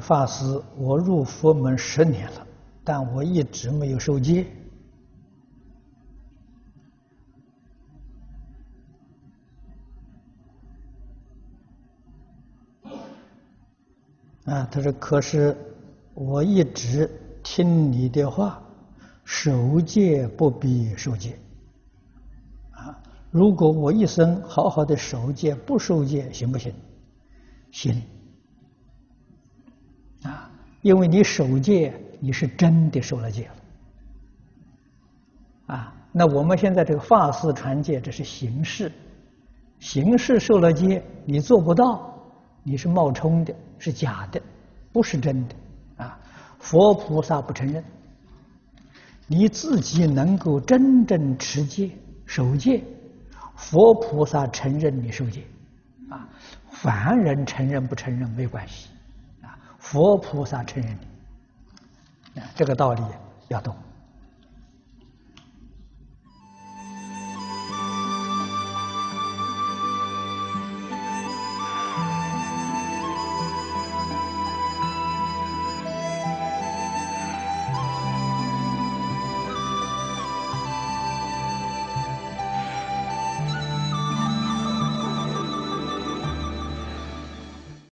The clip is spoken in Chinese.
法师，我入佛门十年了，但我一直没有受戒。啊，他说：“可是我一直听你的话，守戒不必受戒。啊，如果我一生好好的守戒，不受戒行不行？行。因为你守戒，你是真的受了戒了。啊，那我们现在这个法事传戒，这是形式，形式受了戒，你做不到。”你是冒充的，是假的，不是真的，啊！佛菩萨不承认。你自己能够真正持戒、守戒，佛菩萨承认你受戒，啊！凡人承认不承认没关系，佛菩萨承认的，这个道理要懂。